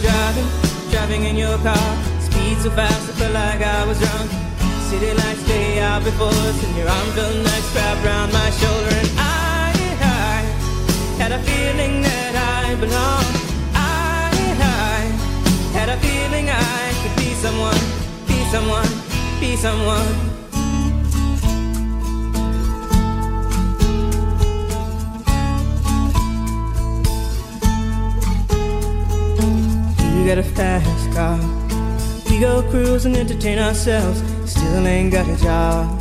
Driving, driving in your car. Speed so fast, I felt like I was drunk. City lights day out before us, and your arm felt nice wrapped around my shoulder. And I, I had a feeling that I belonged. I, I had a feeling I could be someone, be someone, be someone. You got a fast car. We go cruise and entertain ourselves. Still ain't got a job.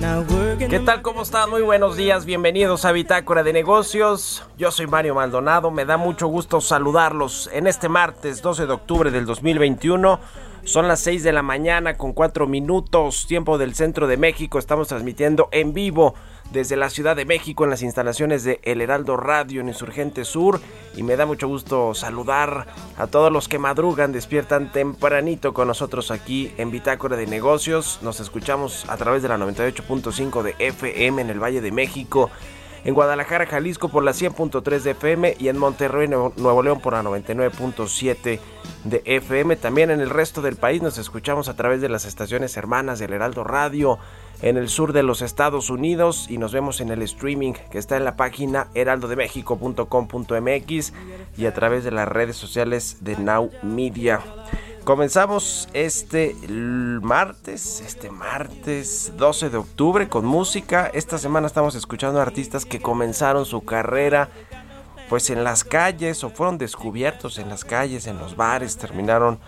Now working ¿Qué tal? ¿Cómo están? Muy buenos días. Bienvenidos a Bitácora de Negocios. Yo soy Mario Maldonado. Me da mucho gusto saludarlos en este martes 12 de octubre del 2021. Son las 6 de la mañana con 4 minutos, tiempo del centro de México. Estamos transmitiendo en vivo desde la Ciudad de México en las instalaciones de El Heraldo Radio en Insurgente Sur. Y me da mucho gusto saludar a todos los que madrugan, despiertan tempranito con nosotros aquí en Bitácora de Negocios. Nos escuchamos a través de la 98.5 de FM en el Valle de México en Guadalajara, Jalisco por la 100.3 de FM y en Monterrey, Nuevo León por la 99.7 de FM. También en el resto del país nos escuchamos a través de las estaciones hermanas del Heraldo Radio en el sur de los Estados Unidos y nos vemos en el streaming que está en la página heraldodemexico.com.mx y a través de las redes sociales de Now Media. Comenzamos este martes, este martes 12 de octubre con música. Esta semana estamos escuchando artistas que comenzaron su carrera pues en las calles o fueron descubiertos en las calles, en los bares, terminaron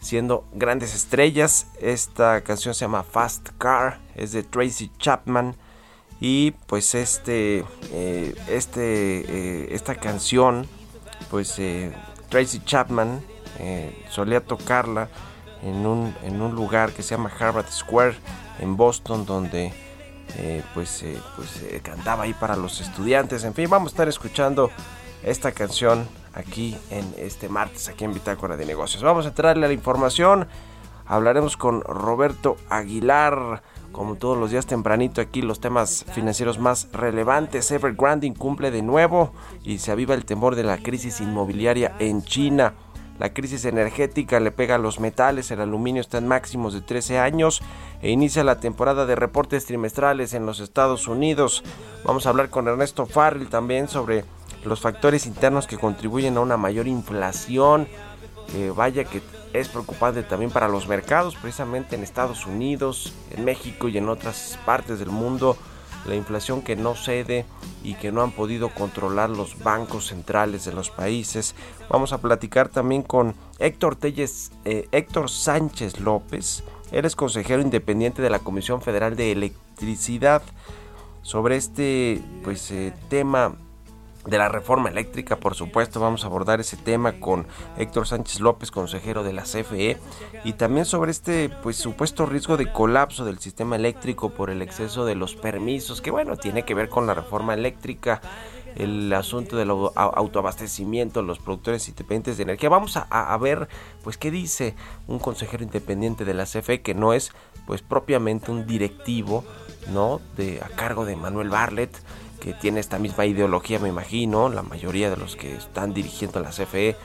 siendo grandes estrellas. Esta canción se llama Fast Car, es de Tracy Chapman y pues este, eh, este, eh, esta canción, pues eh, Tracy Chapman eh, solía tocarla en un, en un lugar que se llama Harvard Square en Boston donde eh, pues, eh, pues cantaba ahí para los estudiantes. En fin, vamos a estar escuchando esta canción aquí en este martes, aquí en Bitácora de Negocios. Vamos a entrarle a la información. Hablaremos con Roberto Aguilar, como todos los días tempranito aquí, los temas financieros más relevantes. Evergrande cumple de nuevo y se aviva el temor de la crisis inmobiliaria en China. La crisis energética le pega a los metales, el aluminio está en máximos de 13 años e inicia la temporada de reportes trimestrales en los Estados Unidos. Vamos a hablar con Ernesto Farrell también sobre los factores internos que contribuyen a una mayor inflación. vaya que es preocupante también para los mercados, precisamente en Estados Unidos, en México y en otras partes del mundo la inflación que no cede y que no han podido controlar los bancos centrales de los países. Vamos a platicar también con Héctor, Telles, eh, Héctor Sánchez López. Él es consejero independiente de la Comisión Federal de Electricidad sobre este pues, eh, tema de la reforma eléctrica, por supuesto, vamos a abordar ese tema con Héctor Sánchez López, consejero de la CFE, y también sobre este pues supuesto riesgo de colapso del sistema eléctrico por el exceso de los permisos, que bueno, tiene que ver con la reforma eléctrica, el asunto del autoabastecimiento, los productores independientes de energía. Vamos a, ver pues qué dice un consejero independiente de la CFE que no es pues propiamente un directivo, ¿no? de a cargo de Manuel Barlet que tiene esta misma ideología, me imagino, la mayoría de los que están dirigiendo la CFE,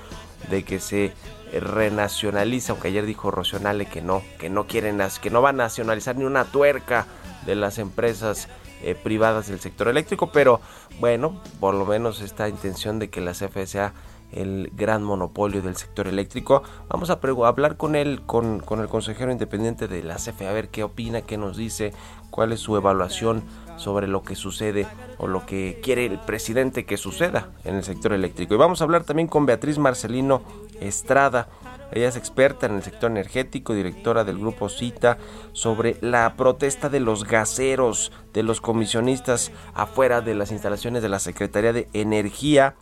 de que se renacionaliza, aunque ayer dijo Rocionale que no, que no quieren, que no va a nacionalizar ni una tuerca de las empresas eh, privadas del sector eléctrico, pero bueno, por lo menos esta intención de que la CFE sea el gran monopolio del sector eléctrico. Vamos a hablar con él, con, con, el consejero independiente de la CFE, a ver qué opina, qué nos dice, cuál es su evaluación sobre lo que sucede o lo que quiere el presidente que suceda en el sector eléctrico. Y vamos a hablar también con Beatriz Marcelino Estrada. Ella es experta en el sector energético, directora del grupo CITA, sobre la protesta de los gaseros, de los comisionistas afuera de las instalaciones de la Secretaría de Energía.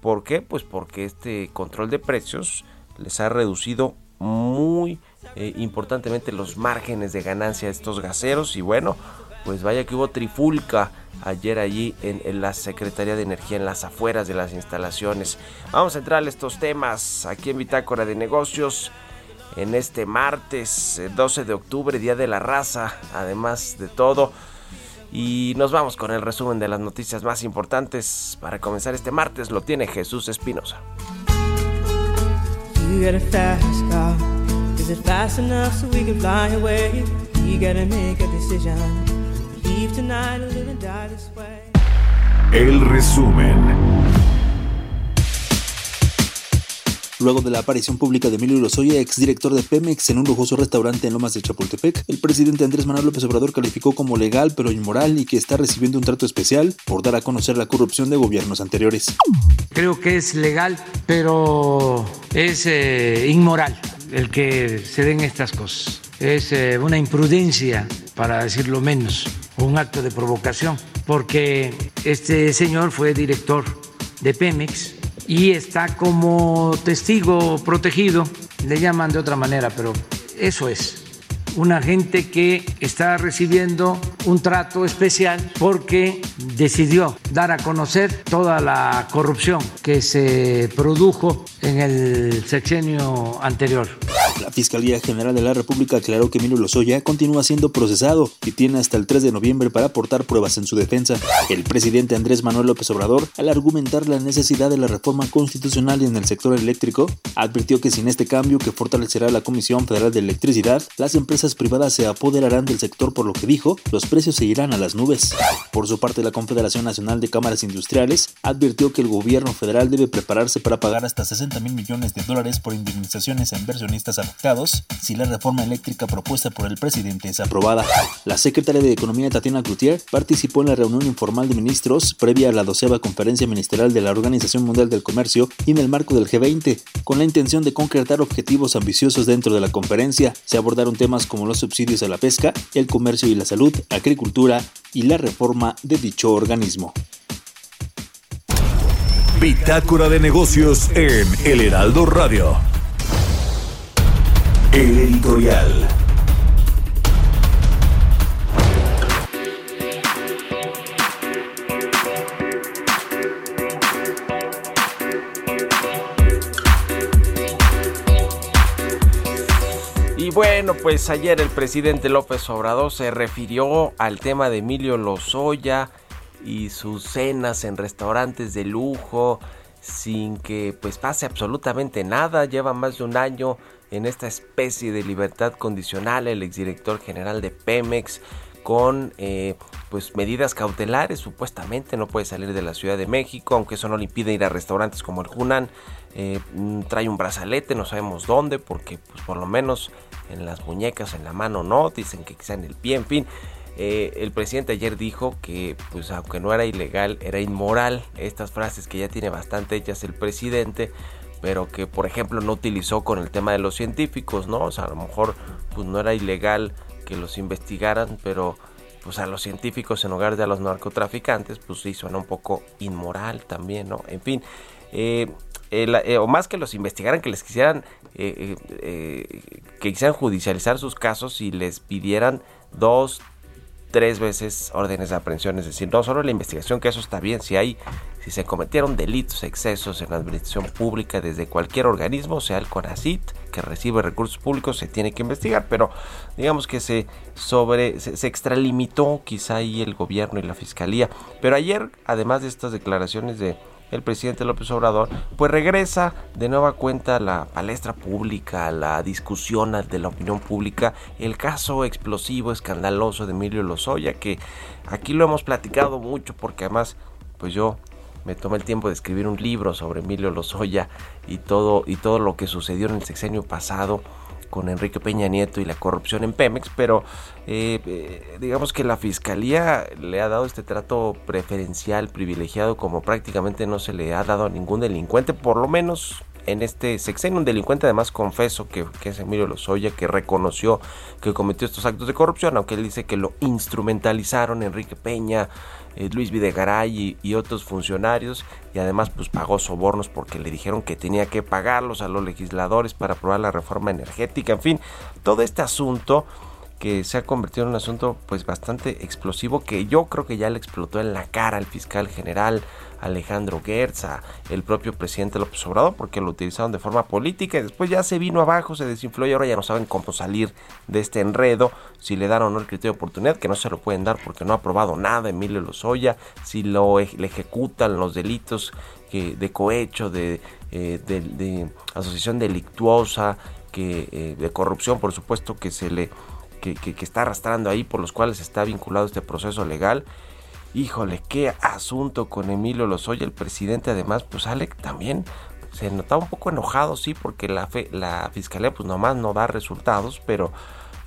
¿Por qué? Pues porque este control de precios les ha reducido muy eh, importantemente los márgenes de ganancia de estos gaseros y bueno, pues vaya que hubo trifulca ayer allí en, la Secretaría de Energía en las afueras de las instalaciones. Vamos a entrar a estos temas aquí en Bitácora de Negocios en este martes 12 eh, de octubre, Día de la Raza, además de todo. Y nos vamos con el resumen de las noticias más importantes. Para comenzar este martes lo tiene Jesús Espinosa. El resumen. Luego de la aparición pública de Emilio Lozoya, exdirector de Pemex, en un lujoso restaurante en Lomas de Chapultepec, el presidente Andrés Manuel López Obrador calificó como legal pero inmoral y que está recibiendo un trato especial por dar a conocer la corrupción de gobiernos anteriores. Creo que es legal, pero es eh, inmoral el que se den estas cosas. Es eh, una imprudencia, para decirlo menos, un acto de provocación, porque este señor fue director de Pemex y está como testigo protegido, le llaman de otra manera, pero eso es una gente que está recibiendo un trato especial porque decidió dar a conocer toda la corrupción que se produjo en el sexenio anterior. La Fiscalía General de la República aclaró que Emilio Lozoya continúa siendo procesado y tiene hasta el 3 de noviembre para aportar pruebas en su defensa. El presidente Andrés Manuel López Obrador, al argumentar la necesidad de la reforma constitucional en el sector eléctrico, advirtió que sin este cambio que fortalecerá la Comisión Federal de Electricidad, las empresas privadas se apoderarán del sector por lo que dijo, los precios se irán a las nubes. Por su parte, la Confederación Nacional de Cámaras Industriales advirtió que el gobierno federal debe prepararse para pagar hasta 60 mil millones de dólares por indemnizaciones a inversionistas si la reforma eléctrica propuesta por el presidente es aprobada. La secretaria de Economía Tatiana Cloutier participó en la reunión informal de ministros previa a la doceva conferencia ministerial de la Organización Mundial del Comercio y en el marco del G20, con la intención de concretar objetivos ambiciosos dentro de la conferencia. Se abordaron temas como los subsidios a la pesca, el comercio y la salud, agricultura y la reforma de dicho organismo. Bitácora de negocios en El Heraldo Radio. El editorial. Y bueno, pues ayer el presidente López Obrador se refirió al tema de Emilio Lozoya y sus cenas en restaurantes de lujo sin que pues pase absolutamente nada. Lleva más de un año en esta especie de libertad condicional el exdirector general de Pemex con eh, pues medidas cautelares supuestamente no puede salir de la Ciudad de México aunque eso no le impide ir a restaurantes como el Hunan eh, mm, trae un brazalete no sabemos dónde porque pues por lo menos en las muñecas en la mano no dicen que quizá en el pie en fin eh, el presidente ayer dijo que, pues, aunque no era ilegal, era inmoral. Estas frases que ya tiene bastante hechas el presidente, pero que por ejemplo no utilizó con el tema de los científicos, ¿no? O sea, a lo mejor pues no era ilegal que los investigaran, pero pues a los científicos en lugar de a los narcotraficantes, pues sí suena un poco inmoral también, ¿no? En fin, eh, eh, o más que los investigaran, que les quisieran, eh, que quisieran judicializar sus casos y les pidieran dos, tres veces órdenes de aprehensión, es decir, no solo la investigación, que eso está bien, si hay, si se cometieron delitos, excesos en la administración pública desde cualquier organismo, sea el CONACIT, que recibe recursos públicos, se tiene que investigar, pero digamos que se sobre, se, extralimitó quizá ahí el gobierno y la fiscalía. Pero ayer, además de estas declaraciones de el presidente López Obrador, pues regresa de nueva cuenta a la palestra pública, a la discusión de la opinión pública, el caso explosivo, escandaloso de Emilio Lozoya, que aquí lo hemos platicado mucho porque además, pues yo me tomé el tiempo de escribir un libro sobre Emilio Lozoya y todo, y todo lo que sucedió en el sexenio pasado con Enrique Peña Nieto y la corrupción en Pemex, pero eh, eh, digamos que la fiscalía le ha dado este trato preferencial, privilegiado, como prácticamente no se le ha dado a ningún delincuente, por lo menos en este sexenio, un delincuente además confeso que, que, es Emilio Lozoya, que reconoció que cometió estos actos de corrupción, aunque él dice que lo instrumentalizaron Enrique Peña, eh, Luis Videgaray y, otros funcionarios y además pues pagó sobornos porque le dijeron que tenía que pagarlos a los legisladores para aprobar la reforma energética, en fin, todo este asunto que se ha convertido en un asunto pues bastante explosivo que yo creo que ya le explotó en la cara al fiscal general Alejandro Gertz, el propio presidente López Obrador, porque lo utilizaron de forma política y después ya se vino abajo, se desinfló y ahora ya no saben cómo salir de este enredo, si le dan o no el criterio de oportunidad, que no se lo pueden dar porque no ha aprobado nada Emilio Lozoya, si lo le ejecutan los delitos que, de cohecho, de, eh, asociación delictuosa, que, eh, de corrupción, por supuesto, que se le que, está arrastrando ahí, por los cuales está vinculado este proceso legal. Híjole, qué asunto con Emilio Lozoya, el presidente. Además, pues Alec también se notaba un poco enojado, sí, porque la fiscalía pues nomás no da resultados, pero,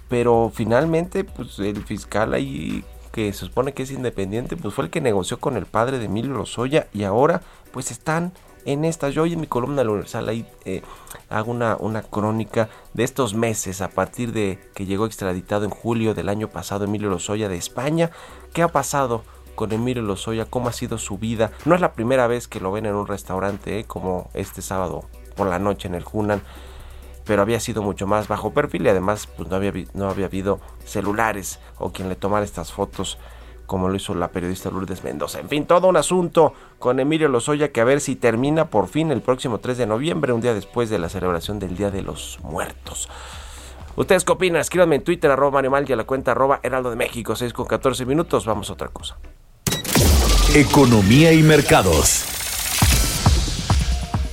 pero finalmente pues el fiscal ahí que se supone que es independiente, pues fue el que negoció con el padre de Emilio Lozoya y ahora pues están en esta. Yo hoy en mi columna Universal ahí eh, hago una, una crónica de estos meses a partir de que llegó extraditado en julio del año pasado Emilio Lozoya de España. ¿Qué ha pasado? con Emilio Lozoya, cómo ha sido su vida. No es la primera vez que lo ven en un restaurante, ¿eh? como este sábado por la noche en el Hunan, pero había sido mucho más bajo perfil y además pues, no, había, no había habido celulares o quien le tomara estas fotos como lo hizo la periodista Lourdes Mendoza. En fin, todo un asunto con Emilio Lozoya que a ver si termina por fin el próximo 3 de noviembre, un día después de la celebración del Día de los Muertos. ¿Ustedes qué opinan? Escríbanme en Twitter, arroba Mario Mal y a la cuenta arroba Heraldo de México, 6 con 14 minutos. Vamos a otra cosa. Economía y mercados.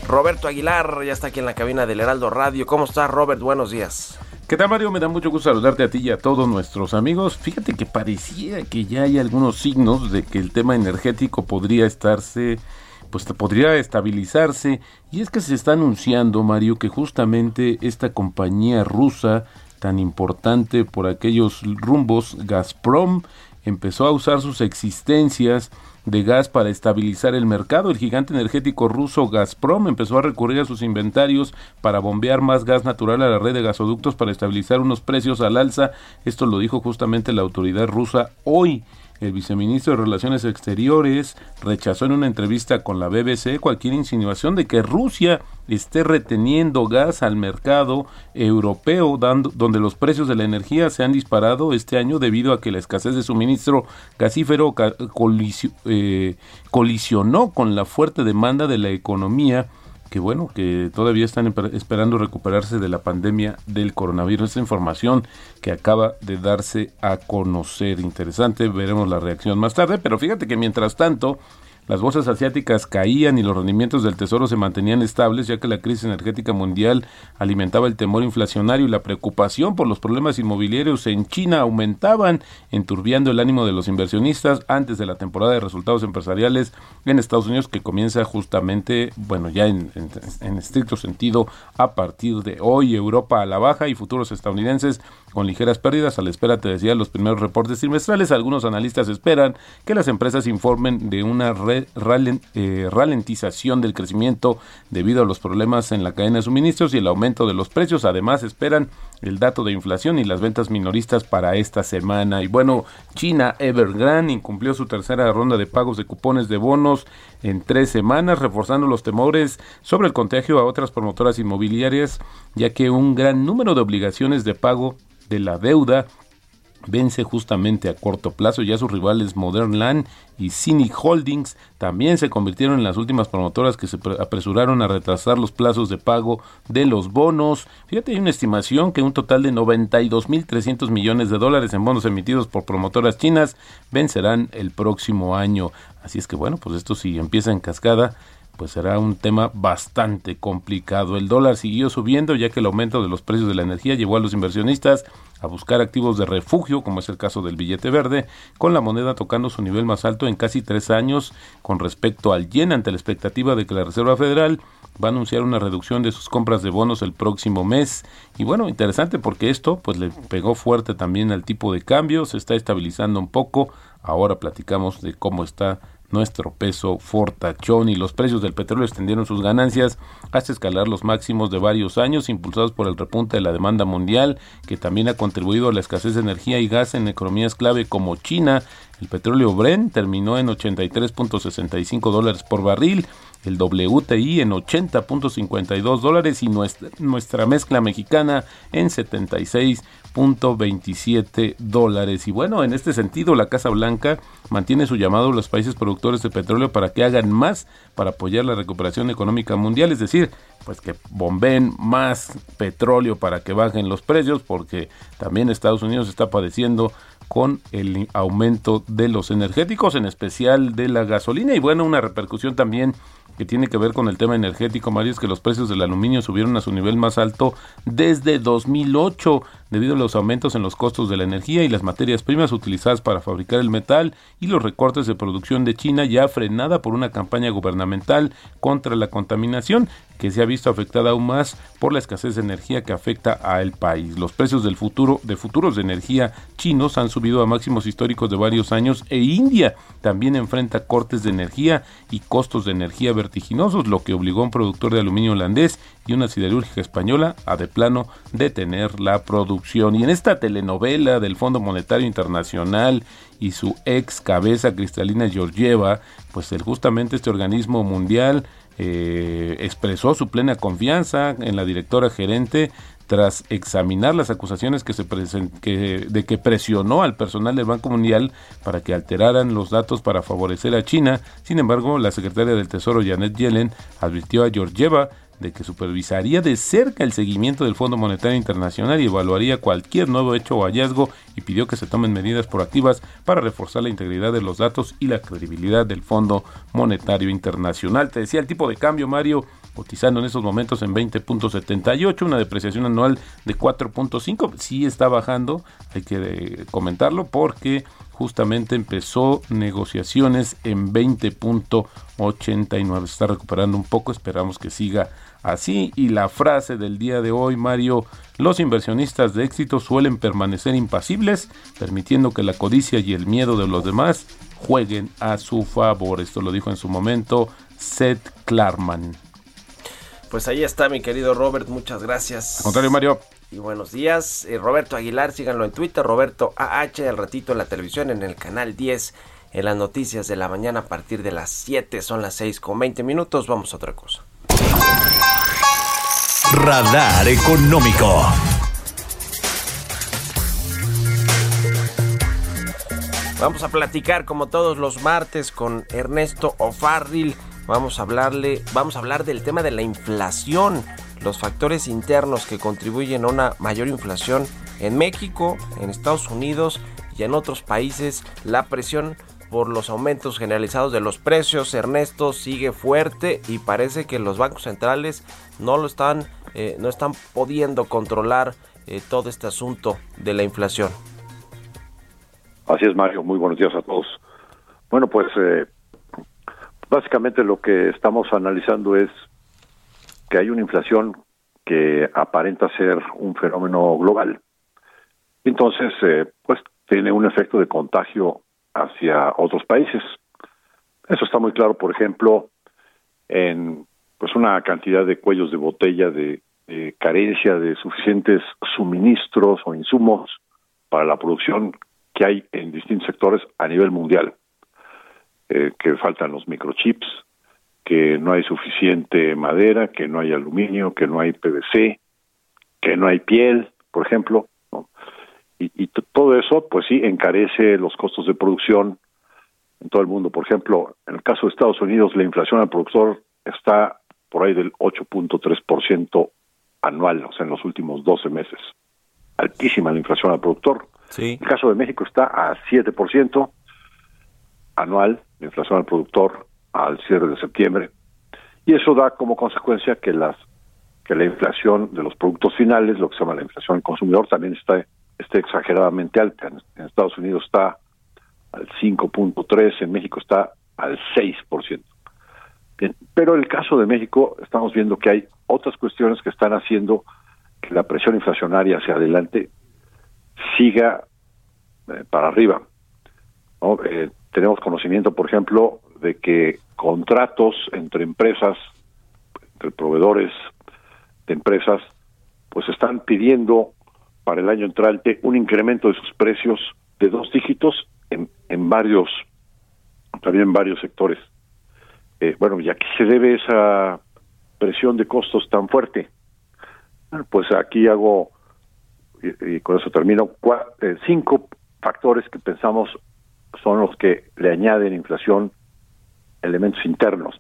Roberto Aguilar ya está aquí en la cabina del Heraldo Radio. ¿Cómo estás, Robert? Buenos días. ¿Qué tal, Mario? Me da mucho gusto saludarte a ti y a todos nuestros amigos. Fíjate que parecía que ya hay algunos signos de que el tema energético podría estarse, pues podría estabilizarse. Y es que se está anunciando, Mario, que justamente esta compañía rusa tan importante por aquellos rumbos, Gazprom, empezó a usar sus existencias de gas para estabilizar el mercado. El gigante energético ruso Gazprom empezó a recurrir a sus inventarios para bombear más gas natural a la red de gasoductos para estabilizar unos precios al alza. Esto lo dijo justamente la autoridad rusa hoy. El viceministro de Relaciones Exteriores rechazó en una entrevista con la BBC cualquier insinuación de que Rusia esté reteniendo gas al mercado europeo, dando, donde los precios de la energía se han disparado este año debido a que la escasez de suministro gasífero eh, colisionó con la fuerte demanda de la economía que bueno, que todavía están esperando recuperarse de la pandemia del coronavirus. Esta información que acaba de darse a conocer. Interesante, veremos la reacción más tarde, pero fíjate que mientras tanto, las bolsas asiáticas caían y los rendimientos del tesoro se mantenían estables ya que la crisis energética mundial alimentaba el temor inflacionario y la preocupación por los problemas inmobiliarios en China aumentaban, enturbiando el ánimo de los inversionistas antes de la temporada de resultados empresariales en Estados Unidos que comienza justamente, bueno, ya en, estricto sentido a partir de hoy, Europa a la baja y futuros estadounidenses con ligeras pérdidas. A la espera, te decía, los primeros reportes trimestrales. Algunos analistas esperan que las empresas informen de una eh, ralentización del crecimiento debido a los problemas en la cadena de suministros y el aumento de los precios. Además, esperan el dato de inflación y las ventas minoristas para esta semana. Y bueno, China Evergrande incumplió su tercera ronda de pagos de cupones de bonos en tres semanas, reforzando los temores sobre el contagio a otras promotoras inmobiliarias, ya que un gran número de obligaciones de pago de la deuda vence justamente a corto plazo. Ya sus rivales Modern Land y Cynic Holdings también se convirtieron en las últimas promotoras que se apresuraron a retrasar los plazos de pago de los bonos. Fíjate, hay una estimación que un total de 92.300 millones de dólares en bonos emitidos por promotoras chinas vencerán el próximo año. Así es que bueno, pues esto si empieza en cascada pues será un tema bastante complicado. El dólar siguió subiendo ya que el aumento de los precios de la energía llevó a los inversionistas a buscar activos de refugio, como es el caso del billete verde, con la moneda tocando su nivel más alto en casi tres años con respecto al yen ante la expectativa de que la Reserva Federal va a anunciar una reducción de sus compras de bonos el próximo mes. Y bueno, interesante porque esto pues le pegó fuerte también al tipo de cambio, se está estabilizando un poco. Ahora platicamos de cómo está nuestro peso fortachón y los precios del petróleo extendieron sus ganancias hasta escalar los máximos de varios años, impulsados por el repunte de la demanda mundial, que también ha contribuido a la escasez de energía y gas en economías clave como China. El petróleo Brent terminó en 83.65 dólares por barril, el WTI en 80.52 dólares y nuestra, nuestra mezcla mexicana en 76 27 dólares. Y bueno, en este sentido, la Casa Blanca mantiene su llamado a los países productores de petróleo para que hagan más para apoyar la recuperación económica mundial, es decir, pues que bomben más petróleo para que bajen los precios, porque también Estados Unidos está padeciendo con el aumento de los energéticos, en especial de la gasolina, y bueno, una repercusión también que tiene que ver con el tema energético, Mario, es que los precios del aluminio subieron a su nivel más alto desde 2008 debido a los aumentos en los costos de la energía y las materias primas utilizadas para fabricar el metal y los recortes de producción de China ya frenada por una campaña gubernamental contra la contaminación que se ha visto afectada aún más por la escasez de energía que afecta al país. Los precios del futuro de futuros de energía chinos han subido a máximos históricos de varios años e India también enfrenta cortes de energía y costos de energía vertiginosos, lo que obligó a un productor de aluminio holandés y una siderúrgica española a de plano detener la producción. Y en esta telenovela del Fondo Monetario Internacional y su ex cabeza Cristalina Georgieva, pues el, justamente este organismo mundial eh, expresó su plena confianza en la directora gerente tras examinar las acusaciones que se que, de que presionó al personal del Banco Mundial para que alteraran los datos para favorecer a China. Sin embargo, la secretaria del Tesoro Janet Yellen advirtió a Georgieva de que supervisaría de cerca el seguimiento del Fondo Monetario Internacional y evaluaría cualquier nuevo hecho o hallazgo y pidió que se tomen medidas proactivas para reforzar la integridad de los datos y la credibilidad del Fondo Monetario Internacional. Te decía el tipo de cambio, Mario, cotizando en estos momentos en 20.78, una depreciación anual de 4.5, sí está bajando, hay que eh, comentarlo porque justamente empezó negociaciones en 20.89, se está recuperando un poco, esperamos que siga así. Y la frase del día de hoy, Mario, los inversionistas de éxito suelen permanecer impasibles, permitiendo que la codicia y el miedo de los demás jueguen a su favor. Esto lo dijo en su momento Seth Klarman. Pues ahí está mi querido Robert, muchas gracias. Al contrario, Mario. Y buenos días, eh, Roberto Aguilar, síganlo en Twitter, Roberto AH, al ratito en la televisión, en el canal 10, en las noticias de la mañana a partir de las 7, son las 6 con 20 minutos, vamos a otra cosa. Radar Económico. Vamos a platicar como todos los martes con Ernesto O'Farrill. Vamos a hablarle, vamos a hablar del tema de la inflación, los factores internos que contribuyen a una mayor inflación en México, en Estados Unidos y en otros países. La presión por los aumentos generalizados de los precios, Ernesto, sigue fuerte y parece que los bancos centrales no lo están, eh, no están pudiendo controlar eh, todo este asunto de la inflación. Así es, Mario. Muy buenos días a todos. Bueno, pues eh, básicamente lo que estamos analizando es que hay una inflación que aparenta ser un fenómeno global. Entonces, pues tiene un efecto de contagio hacia otros países. Eso está muy claro, por ejemplo, en pues una cantidad de cuellos de botella de, carencia de suficientes suministros o insumos para la producción que hay en distintos sectores a nivel mundial. Eh, que faltan los microchips, que no hay suficiente madera, que no hay aluminio, que no hay PVC, que no hay piel, por ejemplo. Y, y todo eso, pues sí, encarece los costos de producción en todo el mundo. Por ejemplo, en el caso de Estados Unidos, la inflación al productor está por ahí del 8.3% anual, o sea, en los últimos 12 meses. Altísima la inflación al productor. Sí. El caso de México está a 7% anual, la inflación al productor al cierre de septiembre. Y eso da como consecuencia que las que la inflación de los productos finales, lo que se llama la inflación del consumidor, también está esté exageradamente alta. En Estados Unidos está al 5.3, en México está al 6%. Bien, pero en el caso de México estamos viendo que hay otras cuestiones que están haciendo que la presión inflacionaria hacia adelante siga eh, para arriba. Eh, tenemos conocimiento, por ejemplo, de que contratos entre empresas, entre proveedores de empresas, pues están pidiendo para el año entrante un incremento de sus precios de dos dígitos en, en varios, también en varios sectores. Eh, bueno, ¿y a se debe esa presión de costos tan fuerte? pues aquí hago, y, con eso termino, eh, cinco factores que pensamos son los que le añaden inflación elementos internos,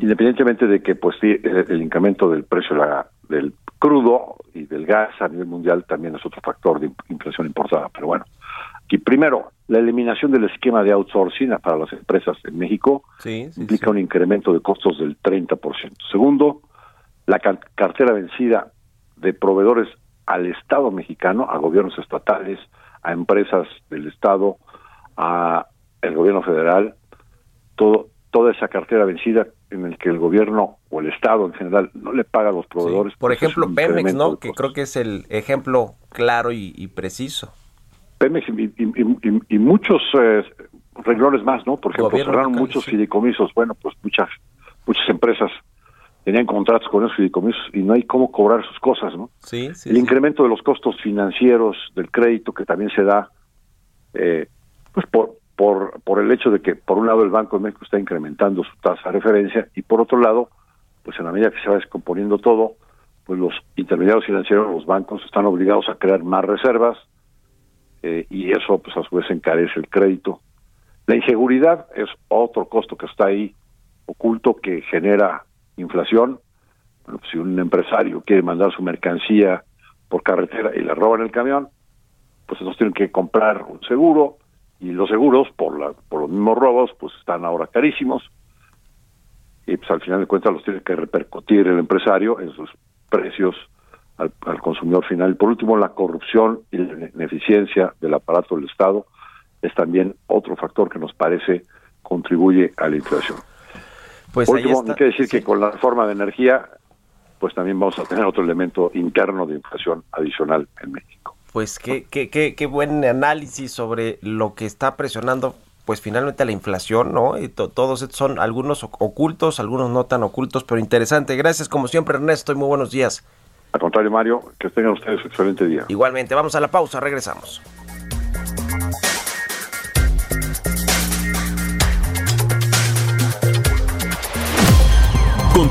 independientemente de que pues el, incremento del precio del crudo y del gas a nivel mundial también es otro factor de inflación importada, pero bueno, aquí primero la eliminación del esquema de outsourcing para las empresas en México implica un incremento de costos del 30%. Segundo, la cartera vencida de proveedores al Estado mexicano, a gobiernos estatales, a empresas del Estado, a el gobierno federal, todo, toda esa cartera vencida en el que el gobierno o el Estado en general no le paga a los proveedores. Por ejemplo, Pemex, ¿no? Que creo que es el ejemplo claro y, preciso. Pemex y, muchos eh, renglones más, ¿no? Por ejemplo, cerraron muchos fideicomisos. Bueno, pues muchas muchas empresas tenían contratos con esos fideicomisos y no hay cómo cobrar sus cosas, ¿no? Sí, sí. El incremento de los costos financieros del crédito que también se da, eh, pues por, por, por el hecho de que, por un lado, el Banco de México está incrementando su tasa de referencia y, por otro lado, pues en la medida que se va descomponiendo todo, pues los intermediarios financieros, los bancos, están obligados a crear más reservas eh, y eso, pues a su vez, encarece el crédito. La inseguridad es otro costo que está ahí oculto que genera inflación. Bueno, pues, si un empresario quiere mandar su mercancía por carretera y le roban el camión, pues entonces tienen que comprar un seguro y los seguros por la por los mismos robos pues están ahora carísimos y pues al final de cuentas los tiene que repercutir el empresario en sus precios al, al consumidor final. Y por último, la corrupción y la ineficiencia del aparato del Estado es también otro factor que nos parece contribuye a la inflación. Pues último, hay que decir que con la reforma de energía, pues también vamos a tener otro elemento interno de inflación adicional en México. Pues qué, qué, qué, qué buen análisis sobre lo que está presionando pues finalmente la inflación, ¿no? Y todos estos son algunos ocultos, algunos no tan ocultos, pero interesante. Gracias como siempre Ernesto y muy buenos días. Al contrario Mario, que tengan ustedes un excelente día. Igualmente, vamos a la pausa, regresamos.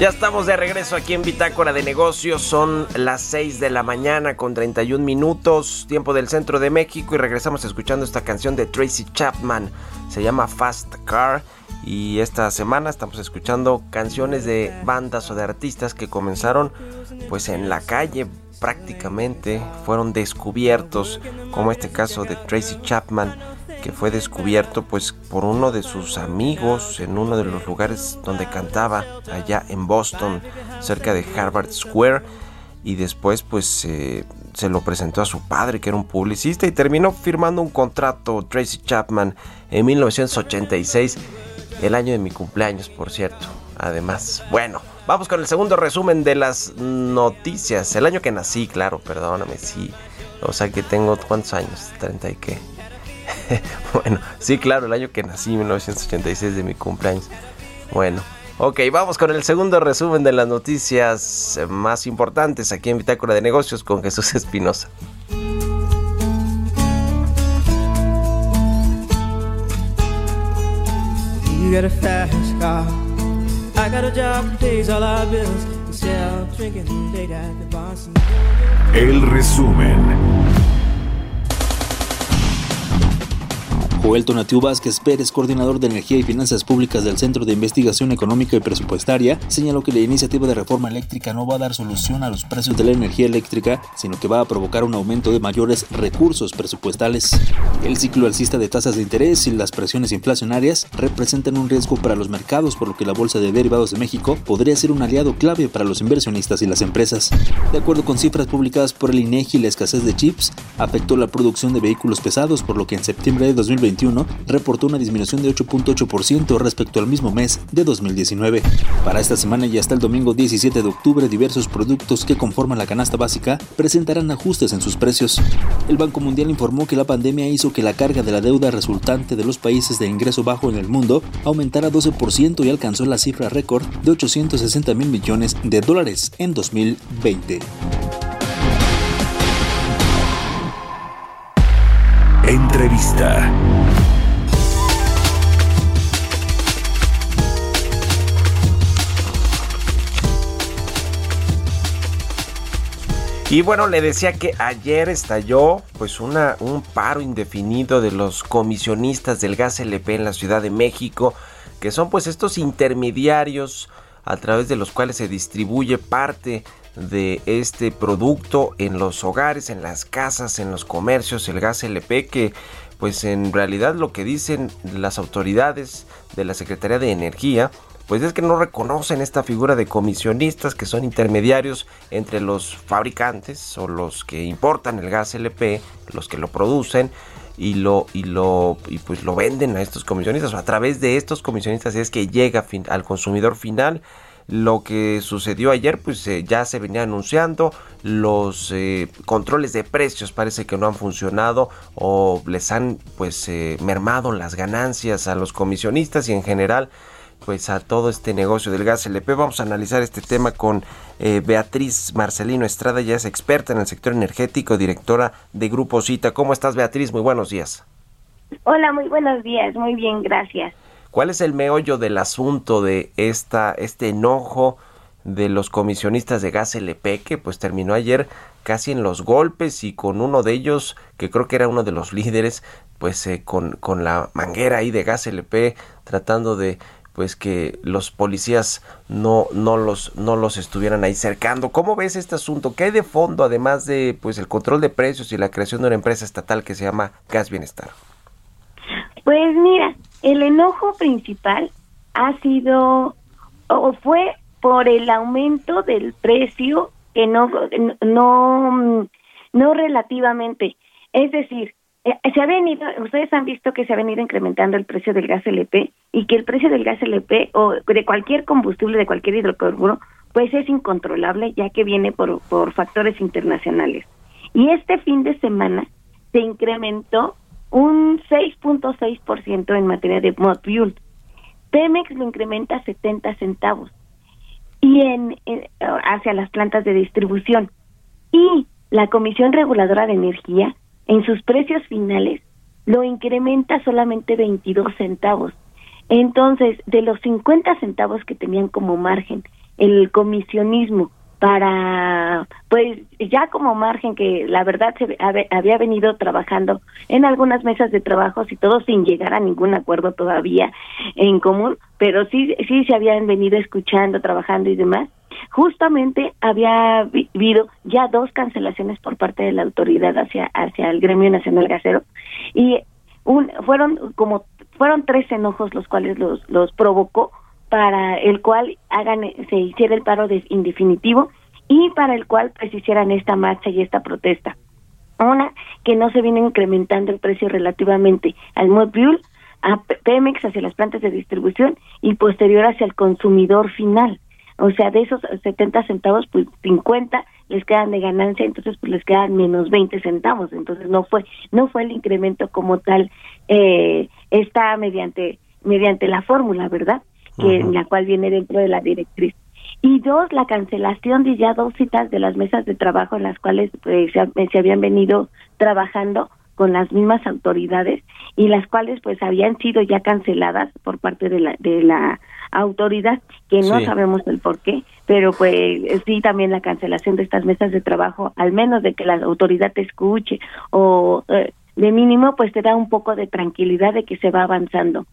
Ya estamos de regreso aquí en Bitácora de Negocios. Son las 6 de la mañana con 31 minutos, tiempo del centro de México. Y regresamos escuchando esta canción de Tracy Chapman. Se llama Fast Car. Y esta semana estamos escuchando canciones de bandas o de artistas que comenzaron pues en la calle prácticamente. Fueron descubiertos, como este caso de Tracy Chapman que fue descubierto pues por uno de sus amigos en uno de los lugares donde cantaba allá en Boston cerca de Harvard Square y después pues se lo presentó a su padre que era un publicista y terminó firmando un contrato Tracy Chapman en 1986 el año de mi cumpleaños, por cierto. Además, bueno, vamos con el segundo resumen de las noticias. El año que nací, claro, perdóname, sí. O sea que tengo, ¿cuántos años? ¿30 y qué? bueno, sí, claro, el año que nací, 1986 de mi cumpleaños. Bueno, ok, vamos con el segundo resumen de las noticias más importantes aquí en Bitácora de Negocios con Jesús Espinosa. El resumen. Joel Tonatiu Vázquez Pérez, coordinador de Energía y Finanzas Públicas del Centro de Investigación Económica y Presupuestaria, señaló que la iniciativa de reforma eléctrica no va a dar solución a los precios de la energía eléctrica, sino que va a provocar un aumento de mayores recursos presupuestales. El ciclo alcista de tasas de interés y las presiones inflacionarias representan un riesgo para los mercados, por lo que la Bolsa de Derivados de México podría ser un aliado clave para los inversionistas y las empresas. De acuerdo con cifras publicadas por el INEGI, la escasez de chips afectó la producción de vehículos pesados, por lo que en septiembre de 2020 reportó una disminución de 8.8% respecto al mismo mes de 2019. Para esta semana y hasta el domingo 17 de octubre, diversos productos que conforman la canasta básica presentarán ajustes en sus precios. El Banco Mundial informó que la pandemia hizo que la carga de la deuda resultante de los países de ingreso bajo en el mundo aumentara 12% y alcanzó la cifra récord de 860 mil millones de dólares en 2020. Entrevista. Y bueno, le decía que ayer estalló pues un paro indefinido de los comisionistas del gas LP en la Ciudad de México, que son pues estos intermediarios a través de los cuales se distribuye parte de este producto en los hogares, en las casas, en los comercios, el gas LP que pues en realidad lo que dicen las autoridades de la Secretaría de Energía pues es que no reconocen esta figura de comisionistas que son intermediarios entre los fabricantes o los que importan el gas LP, los que lo producen y lo y lo y pues lo venden a estos comisionistas. A través de estos comisionistas es que llega al consumidor final. Lo que sucedió ayer pues eh, ya se venía anunciando. Los eh, controles de precios parece que no han funcionado o les han pues eh, mermado las ganancias a los comisionistas y en general pues a todo este negocio del gas LP. Vamos a analizar este tema con eh, Beatriz Marcelino Estrada, ya es experta en el sector energético, directora de Grupo Cita. ¿Cómo estás Beatriz? Muy buenos días. Hola, muy buenos días, muy bien, gracias. ¿Cuál es el meollo del asunto de esta, este enojo de los comisionistas de gas LP que pues terminó ayer casi en los golpes y con uno de ellos que creo que era uno de los líderes pues eh, con, con la manguera ahí de gas LP tratando de pues que los policías no, no, los, no los estuvieran ahí cercando. ¿Cómo ves este asunto? ¿Qué hay de fondo, además de pues el control de precios y la creación de una empresa estatal que se llama Gas Bienestar? Pues mira, el enojo principal ha sido o fue por el aumento del precio que no no no relativamente, es decir, eh, se ha venido, ustedes han visto que se ha venido incrementando el precio del gas LP y que el precio del gas LP o de cualquier combustible, de cualquier hidrocarburo, pues es incontrolable ya que viene por, por factores internacionales. Y este fin de semana se incrementó un 6.6% en materia de fuel. Pemex lo incrementa a 70 centavos y en, hacia las plantas de distribución. Y la Comisión Reguladora de Energía en sus precios finales lo incrementa solamente 22 centavos. Entonces, de los 50 centavos que tenían como margen el comisionismo para, pues ya como margen que la verdad se había venido trabajando en algunas mesas de trabajo y todo sin llegar a ningún acuerdo todavía en común, pero sí, sí se habían venido escuchando, trabajando y demás justamente había habido ya dos cancelaciones por parte de la autoridad hacia hacia el gremio nacional gasero y un, fueron como fueron tres enojos los cuales los los provocó para el cual hagan se hiciera el paro de indefinitivo y para el cual pues hicieran esta marcha y esta protesta una que no se viene incrementando el precio relativamente al Module a Pemex, hacia las plantas de distribución y posterior hacia el consumidor final. O sea, de esos 70 centavos, pues 50 les quedan de ganancia, entonces pues les quedan menos 20 centavos. Entonces no fue no fue el incremento como tal eh, está mediante mediante la fórmula, ¿verdad? Que en la cual viene dentro de la directriz. Y dos, la cancelación de ya dos citas de las mesas de trabajo en las cuales pues, se, se habían venido trabajando con las mismas autoridades y las cuales pues habían sido ya canceladas por parte de la de la autoridad que no sabemos el por qué pero pues sí también la cancelación de estas mesas de trabajo al menos de que la autoridad te escuche o eh, de mínimo pues te da un poco de tranquilidad de que se va avanzando.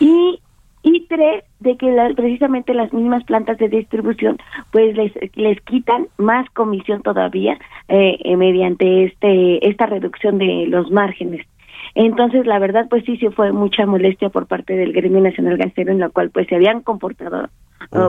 Y y tres de que precisamente las mismas plantas de distribución pues les les quitan más comisión todavía eh, eh, mediante este esta reducción de los márgenes. Entonces la verdad pues sí sí fue mucha molestia por parte del gremio nacional gasero en la cual pues se habían comportado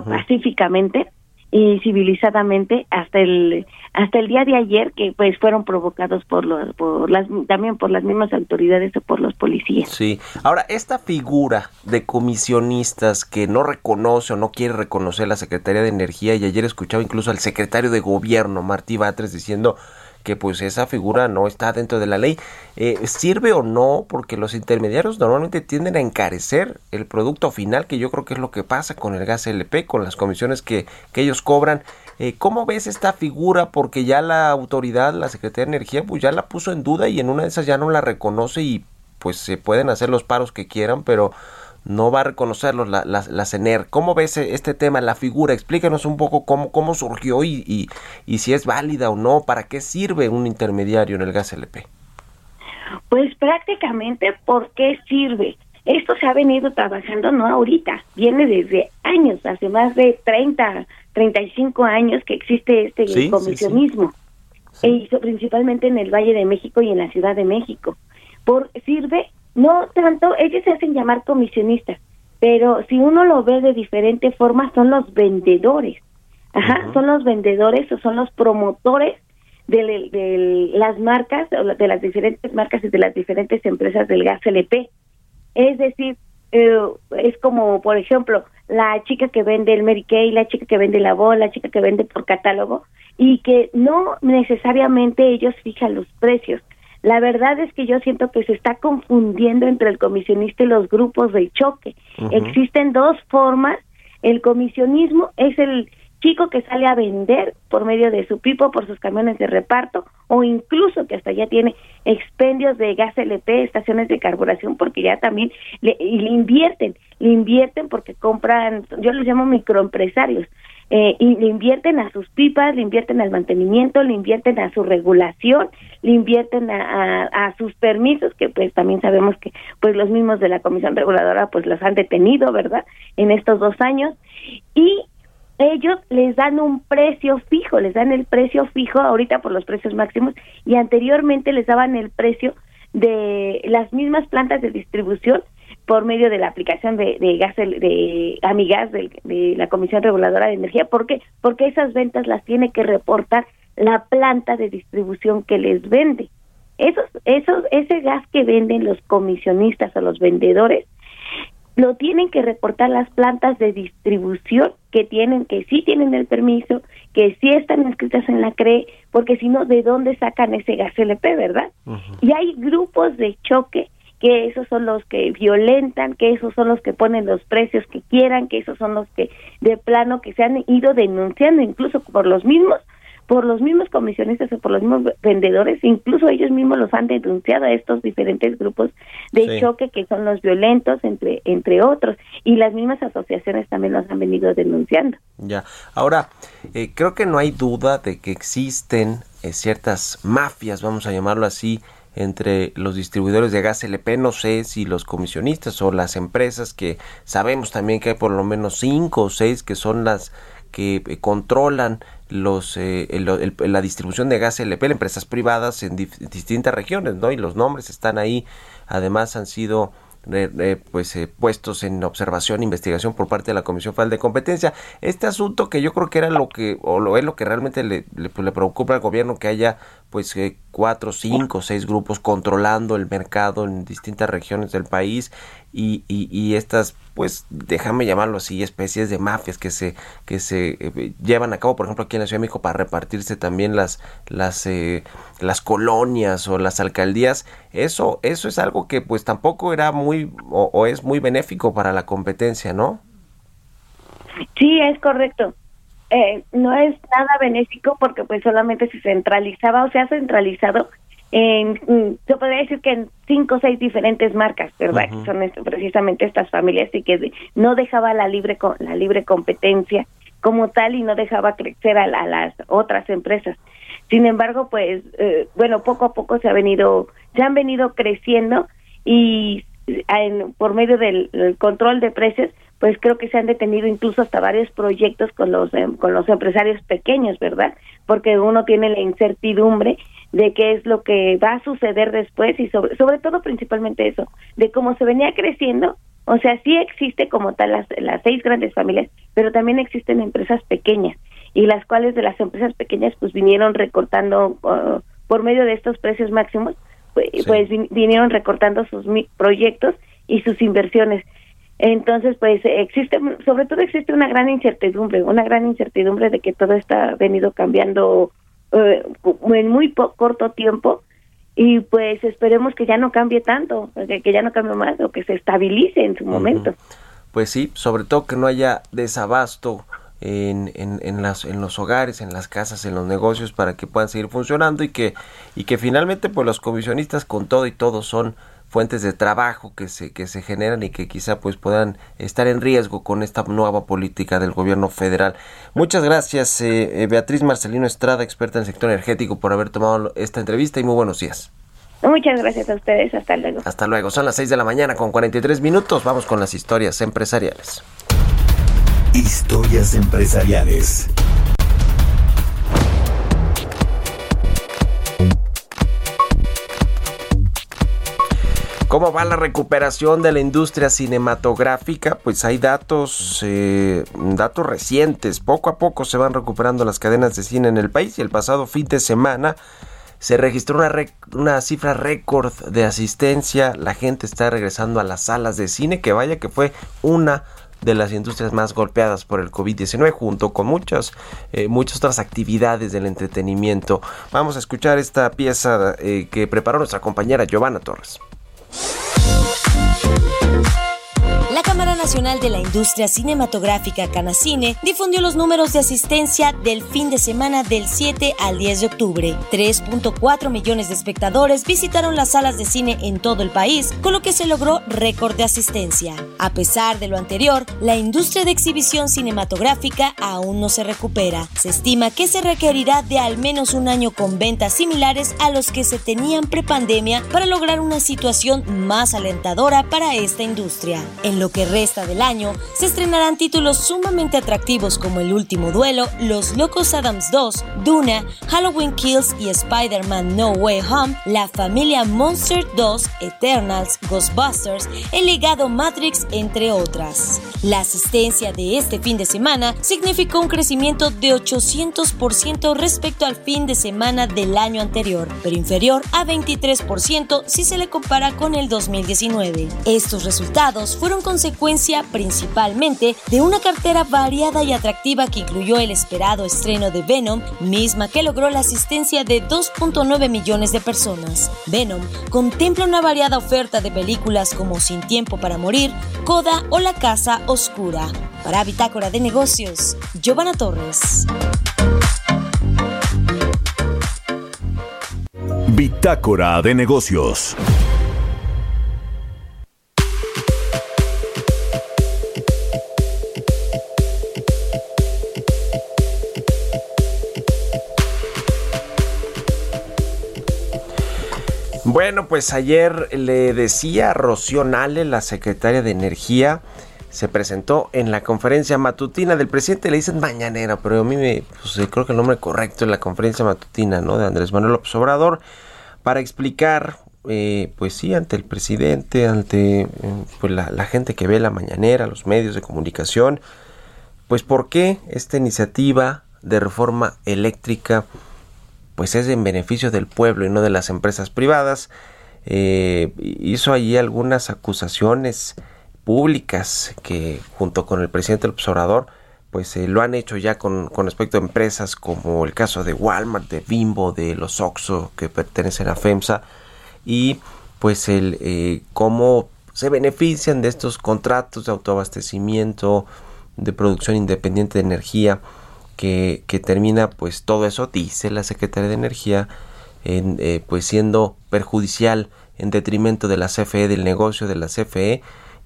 pacíficamente y civilizadamente hasta el hasta el día de ayer que pues fueron provocados por los por las también por las mismas autoridades o por los policías. Sí. Ahora esta figura de comisionistas que no reconoce o no quiere reconocer la Secretaría de Energía y ayer escuchaba incluso al secretario de Gobierno Martí Batres diciendo que pues esa figura no está dentro de la ley. Eh, ¿Sirve o no? Porque los intermediarios normalmente tienden a encarecer el producto final, que yo creo que es lo que pasa con el gas LP, con las comisiones que, que ellos cobran. Eh, ¿Cómo ves esta figura? Porque ya la autoridad, la Secretaría de Energía, pues ya la puso en duda y en una de esas ya no la reconoce y pues se pueden hacer los paros que quieran, pero no va a reconocerlos la, la, la, CENER. ¿Cómo ves este tema, la figura? Explícanos un poco cómo, cómo surgió y, y, y, si es válida o no, para qué sirve un intermediario en el gas LP. Pues prácticamente, ¿por qué sirve? Esto se ha venido trabajando no ahorita, viene desde años, hace más de 30, 35 años que existe este comisionismo, sí, sí. principalmente en el Valle de México y en la Ciudad de México. Por, sirve no tanto, ellos se hacen llamar comisionistas, pero si uno lo ve de diferente forma, son los vendedores. Ajá, son los vendedores o son los promotores de, de, las marcas, de las diferentes marcas y de las diferentes empresas del gas LP. Es decir, eh, es como, por ejemplo, la chica que vende el Mary Kay, la chica que vende la bola, la chica que vende por catálogo, y que no necesariamente ellos fijan los precios, la verdad es que yo siento que se está confundiendo entre el comisionista y los grupos de choque. Existen dos formas. El comisionismo es el chico que sale a vender por medio de su pipo, por sus camiones de reparto, o incluso que hasta ya tiene expendios de gas LP, estaciones de carburación, porque ya también le, y le invierten, le invierten porque compran, yo los llamo microempresarios, eh, y le invierten a sus pipas, le invierten al mantenimiento, le invierten a su regulación, le invierten a, a, a, sus permisos, que pues también sabemos que pues los mismos de la Comisión Reguladora pues los han detenido, ¿verdad? En estos dos años. Y ellos les dan un precio fijo, les dan el precio fijo ahorita por los precios máximos y anteriormente les daban el precio de las mismas plantas de distribución por medio de la aplicación de, de gas de Amigas de, de, la Comisión Reguladora de Energía. ¿Por qué? Porque esas ventas las tiene que reportar la planta de distribución que les vende. Esos, esos, ese gas que venden los comisionistas o los vendedores lo tienen que reportar las plantas de distribución que tienen, que sí tienen el permiso, que sí están inscritas en la CRE, porque si no, ¿de dónde sacan ese gas LP, verdad? Uh -huh. Y hay grupos de choque que esos son los que violentan, que esos son los que ponen los precios que quieran, que esos son los que de plano que se han ido denunciando incluso por los mismos por los mismos comisionistas o por los mismos vendedores, incluso ellos mismos los han denunciado a estos diferentes grupos de sí. choque que son los violentos, entre, entre otros, y las mismas asociaciones también los han venido denunciando. Ya, ahora, eh, creo que no hay duda de que existen eh, ciertas mafias, vamos a llamarlo así, entre los distribuidores de gas LP, no sé si los comisionistas o las empresas que sabemos también que hay por lo menos cinco o seis que son las que eh, controlan los eh, el, la distribución de gas LP, empresas privadas en distintas regiones, ¿no? Y los nombres están ahí, además han sido pues puestos en observación e investigación por parte de la Comisión Federal de Competencia. Este asunto que yo creo que era lo que, o lo es lo que realmente le, le, pues, le preocupa al gobierno, que haya pues cuatro, cinco, seis grupos controlando el mercado en distintas regiones del país y, y, estas, pues déjame llamarlo así, especies de mafias que se, que se eh, llevan a cabo, por ejemplo, aquí en la Ciudad de México para repartirse también las, las, eh, las colonias o las alcaldías. Eso, eso es algo que pues tampoco era muy o, o es muy benéfico para la competencia, ¿no? Sí, es correcto. Eh, no es nada benéfico porque pues solamente se centralizaba o se ha centralizado en, mm, se podría decir que en cinco o seis diferentes marcas, ¿verdad? Son precisamente estas familias y que no dejaba la libre la libre competencia como tal y no dejaba crecer a, las otras empresas. Sin embargo, pues eh, bueno, poco a poco se ha venido se han venido creciendo y por medio del control de precios pues creo que se han detenido incluso hasta varios proyectos con los em, con los empresarios pequeños, ¿verdad? Porque uno tiene la incertidumbre de qué es lo que va a suceder después y sobre sobre todo principalmente eso, de cómo se venía creciendo, o sea, sí existe como tal las, las seis grandes familias, pero también existen empresas pequeñas y las cuales de las empresas pequeñas pues vinieron recortando uh, por medio de estos precios máximos, pues, pues vinieron recortando sus proyectos y sus inversiones. Entonces, pues existe, sobre todo existe una gran incertidumbre, una gran incertidumbre de que todo está venido cambiando eh, en muy corto tiempo y pues esperemos que ya no cambie tanto, que, ya no cambie más o que se estabilice en su momento. Pues sí, sobre todo que no haya desabasto en, en, en, las, en los hogares, en las casas, en los negocios para que puedan seguir funcionando y que, y que finalmente pues los comisionistas con todo y todo son fuentes de trabajo que se, que se generan y que quizá pues puedan estar en riesgo con esta nueva política del gobierno federal. Muchas gracias eh, eh, Beatriz Marcelino Estrada, experta en el sector energético, por haber tomado esta entrevista y muy buenos días. Muchas gracias a ustedes, hasta luego. Hasta luego, son las 6 de la mañana con 43 minutos, vamos con las historias empresariales. Historias empresariales. ¿Cómo va la recuperación de la industria cinematográfica? Pues hay datos, eh, datos recientes. Poco a poco se van recuperando las cadenas de cine en el país y el pasado fin de semana se registró una, una cifra récord de asistencia. La gente está regresando a las salas de cine, que vaya que fue una de las industrias más golpeadas por el COVID-19 junto con muchas, eh, muchas otras actividades del entretenimiento. Vamos a escuchar esta pieza eh, que preparó nuestra compañera Giovanna Torres. you Nacional de la Industria Cinematográfica Canacine difundió los números de asistencia del fin de semana del 7 al 10 de octubre. 3.4 millones de espectadores visitaron las salas de cine en todo el país, con lo que se logró récord de asistencia. A pesar de lo anterior, la industria de exhibición cinematográfica aún no se recupera. Se estima que se requerirá de al menos un año con ventas similares a los que se tenían prepandemia para lograr una situación más alentadora para esta industria. En lo que resta del año, se estrenarán títulos sumamente atractivos como El último duelo, Los Locos Adams 2, Duna, Halloween Kills y Spider-Man No Way Home, La Familia Monster 2, Eternals, Ghostbusters, El legado Matrix, entre otras. La asistencia de este fin de semana significó un crecimiento de 800% respecto al fin de semana del año anterior, pero inferior a 23% si se le compara con el 2019. Estos resultados fueron consecuencia principalmente de una cartera variada y atractiva que incluyó el esperado estreno de Venom, misma que logró la asistencia de 2.9 millones de personas. Venom contempla una variada oferta de películas como Sin Tiempo para Morir, Coda o La Casa Oscura. Para Bitácora de Negocios, Giovanna Torres. Bitácora de Negocios. Bueno, pues ayer le decía a Rocío Nale, la secretaria de Energía, se presentó en la conferencia matutina del presidente, le dicen mañanera, pero a mí me, pues, creo que el nombre correcto es la conferencia matutina, ¿no? De Andrés Manuel López Obrador, para explicar eh, pues sí, ante el presidente, ante eh, pues la, la, gente que ve la mañanera, los medios de comunicación, pues por qué esta iniciativa de reforma eléctrica pues es en beneficio del pueblo y no de las empresas privadas. Eh, hizo allí algunas acusaciones públicas que junto con el presidente del observador pues lo han hecho ya con, con, respecto a empresas como el caso de Walmart, de Bimbo, de los Oxxo que pertenecen a FEMSA y pues el eh, cómo se benefician de estos contratos de autoabastecimiento de producción independiente de energía que, termina pues todo eso dice la Secretaría de Energía en, eh, pues siendo perjudicial en detrimento de la CFE del negocio de la CFE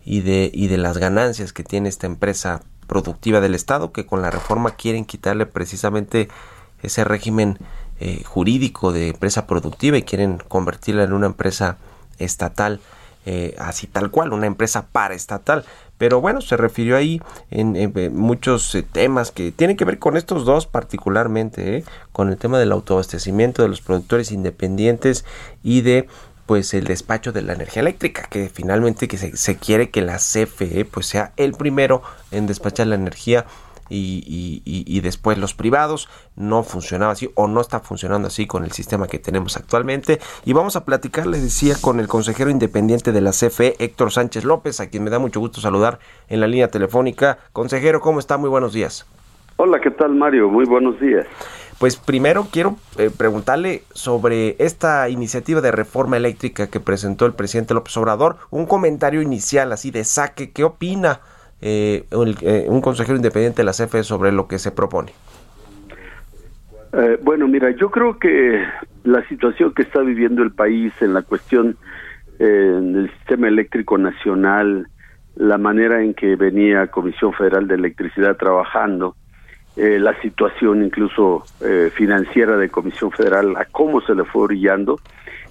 y de y de las ganancias que tiene esta empresa productiva del Estado que con la reforma quieren quitarle precisamente ese régimen eh, jurídico de empresa productiva y quieren convertirla en una empresa estatal, eh, así tal cual, una empresa paraestatal. Pero bueno, se refirió ahí en, muchos eh, temas que tienen que ver con estos dos particularmente, con el tema del autoabastecimiento de los productores independientes y de pues el despacho de la energía eléctrica, que finalmente que se, se quiere que la CFE pues sea el primero en despachar la energía y, después los privados. No funcionaba así o no está funcionando así con el sistema que tenemos actualmente. Y vamos a platicar, les decía, con el consejero independiente de la CFE, Héctor Sánchez López, a quien me da mucho gusto saludar en la línea telefónica. Consejero, ¿cómo está? Muy buenos días. Hola, ¿qué tal Mario? Muy buenos días. Pues primero quiero eh, preguntarle sobre esta iniciativa de reforma eléctrica que presentó el presidente López Obrador. Un comentario inicial así de saque. ¿Qué opina eh, eh, un consejero independiente de la CFE sobre lo que se propone? Eh, bueno, mira, yo creo que la situación que está viviendo el país en la cuestión del sistema eléctrico nacional, la manera en que venía Comisión Federal de Electricidad trabajando, la situación incluso financiera de Comisión Federal, a cómo se le fue orillando,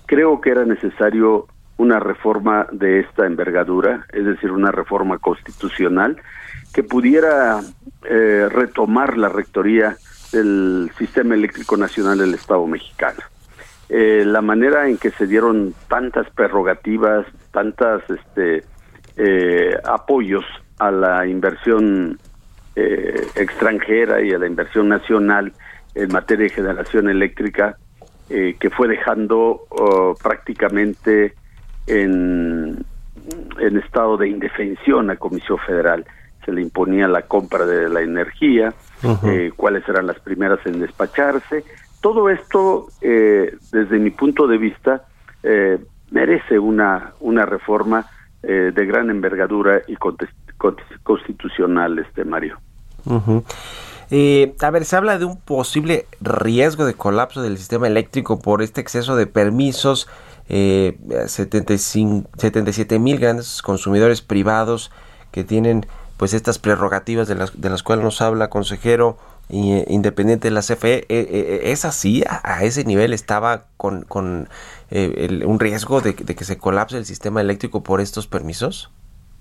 creo que era necesario una reforma de esta envergadura, es decir, una reforma constitucional que pudiera eh, retomar la rectoría del Sistema Eléctrico Nacional del Estado mexicano. Eh, la manera en que se dieron tantas prerrogativas, tantas este, eh, apoyos a la inversión extranjera y a la inversión nacional en materia de generación eléctrica, que fue dejando oh, prácticamente en, en estado de indefensión a Comisión Federal. Se le imponía la compra de la energía, eh, cuáles eran las primeras en despacharse. Todo esto, eh, desde mi punto de vista, eh, merece una, una reforma de gran envergadura y constitucional, este Mario. a ver, se habla de un posible riesgo de colapso del sistema eléctrico por este exceso de permisos eh, 77 mil grandes consumidores privados que tienen pues estas prerrogativas de las, de las cuales nos habla consejero eh, independiente de la CFE, eh, eh, ¿es así? ¿A, ese nivel estaba con, con un riesgo de, de, que se colapse el sistema eléctrico por estos permisos?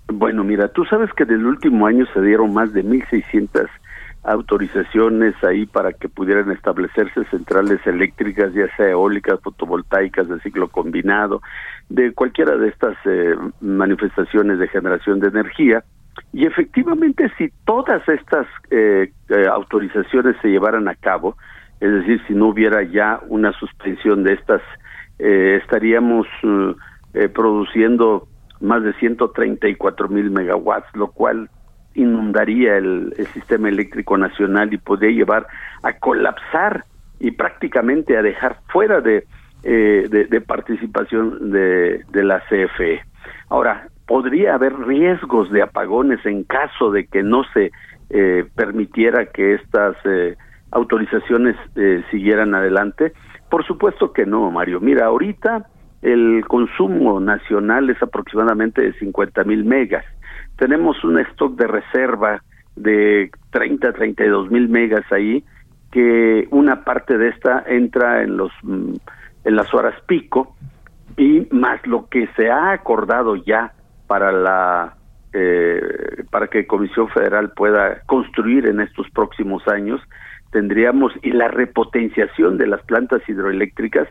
Bueno, mira, tú sabes que del último año se dieron más de 1.600 autorizaciones ahí para que pudieran establecerse centrales eléctricas, ya sea eólicas, fotovoltaicas de ciclo combinado, de cualquiera de estas eh, manifestaciones de generación de energía. Y efectivamente, si todas estas eh, eh, autorizaciones se llevaran a cabo, es decir, si no hubiera ya una suspensión de estas, estaríamos produciendo más de 134 mil megawatts, lo cual inundaría el, sistema eléctrico nacional y podría llevar a colapsar y prácticamente a dejar fuera de, eh, de, participación de, de, la CFE. Ahora, podría haber riesgos de apagones en caso de que no se eh, permitiera que estas eh, autorizaciones siguieran adelante. Por supuesto que no, Mario. Mira, ahorita el consumo nacional es aproximadamente de 50 mil megas tenemos un stock de reserva de 30, 32 mil megas ahí, que una parte de esta entra en los mm, en las horas pico y más lo que se ha acordado ya para la eh, para que Comisión Federal pueda construir en estos próximos años tendríamos y la repotenciación de las plantas hidroeléctricas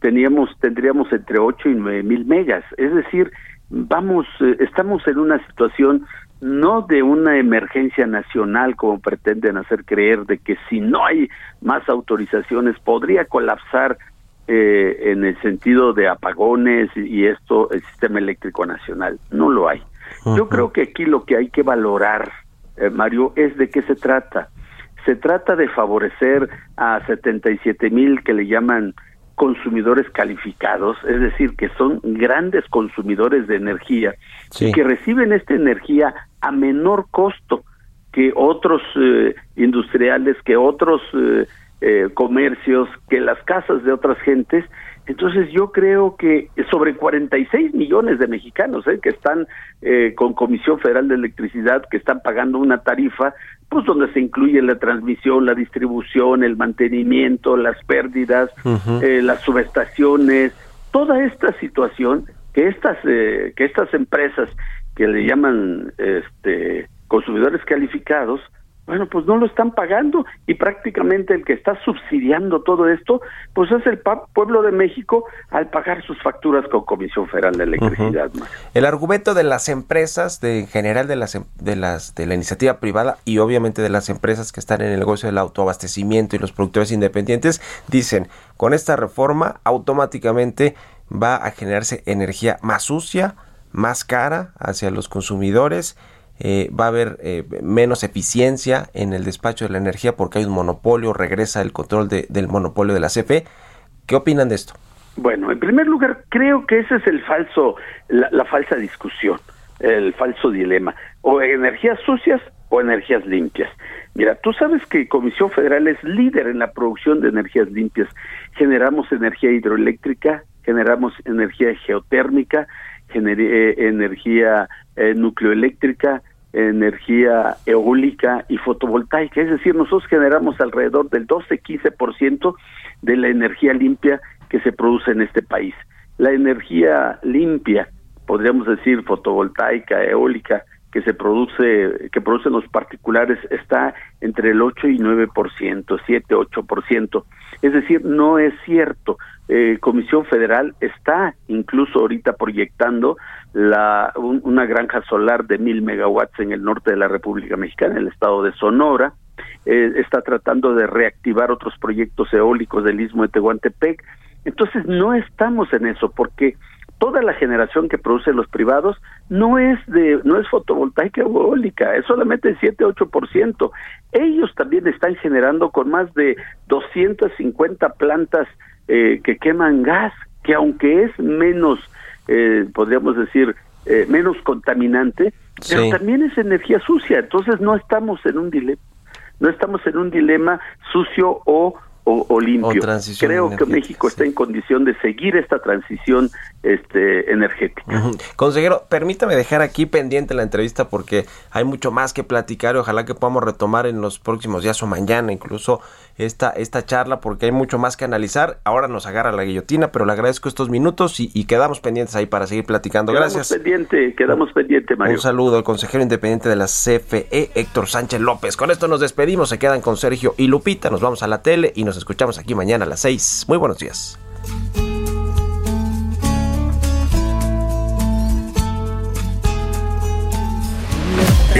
teníamos tendríamos entre 8 y 9 mil megas. Es decir, vamos, eh, estamos en una situación no de una emergencia nacional como pretenden hacer creer de que si no hay más autorizaciones podría colapsar eh, en el sentido de apagones y esto el sistema eléctrico nacional. No lo hay. Yo creo que aquí lo que hay que valorar eh, Mario es de qué se trata. Se trata de favorecer a 77 mil que le llaman consumidores calificados, es decir, que son grandes consumidores de energía y que reciben esta energía a menor costo que otros eh, industriales, que otros eh, eh, comercios, que las casas de otras gentes. Entonces yo creo que sobre 46 millones de mexicanos que están con Comisión Federal de Electricidad, que están pagando una tarifa, pues donde se incluye la transmisión, la distribución, el mantenimiento, las pérdidas, las subestaciones, toda esta situación que estas que estas empresas que le llaman este consumidores calificados, bueno, pues no lo están pagando y prácticamente el que está subsidiando todo esto, pues es el pueblo de México al pagar sus facturas con Comisión Federal de Electricidad. El argumento de las empresas, de en general de las em, de las de la iniciativa privada y obviamente de las empresas que están en el negocio del autoabastecimiento y los productores independientes dicen, con esta reforma automáticamente va a generarse energía más sucia, más cara hacia los consumidores, eh, va a haber eh, menos eficiencia en el despacho de la energía porque hay un monopolio, regresa el control del monopolio de la CFE. ¿Qué opinan de esto? Bueno, en primer lugar, creo que ese es el falso, la, falsa discusión, el falso dilema, o energías sucias o energías limpias. Mira, tú sabes que Comisión Federal es líder en la producción de energías limpias. Generamos energía hidroeléctrica, generamos energía geotérmica, energía eh, nucleoeléctrica, energía eólica y fotovoltaica. Es decir, nosotros generamos alrededor del 12-15% de la energía limpia que se produce en este país. La energía limpia, podríamos decir fotovoltaica, eólica, que se produce, que producen los particulares, está entre el 8 y 9%, 7, 8%. Es decir, no es cierto. Eh, Comisión Federal está incluso ahorita proyectando la, una granja solar de mil megawatts en el norte de la República Mexicana, en el estado de Sonora. Eh, está tratando de reactivar otros proyectos eólicos del istmo de Tehuantepec. Entonces no estamos en eso porque toda la generación que producen los privados no es de no es fotovoltaica o eólica, es solamente el 7 8%. Ellos también están generando con más de 250 plantas eh, que queman gas, que aunque es menos, eh, podríamos decir, eh, menos contaminante, pero también es energía sucia. Entonces no estamos en un dilema, no estamos en un dilema sucio o o, limpio. Creo que México está en condición de seguir esta transición este, energética. Consejero, permítame dejar aquí pendiente la entrevista porque hay mucho más que platicar y ojalá que podamos retomar en los próximos días o mañana incluso esta, esta charla porque hay mucho más que analizar. Ahora nos agarra la guillotina, pero le agradezco estos minutos y, quedamos pendientes ahí para seguir platicando. Gracias. Quedamos pendiente, quedamos pendiente, Mario. Un saludo al consejero independiente de la CFE, Héctor Sánchez López. Con esto nos despedimos, se quedan con Sergio y Lupita, nos vamos a la tele y nos escuchamos aquí mañana a las 6. Muy buenos días.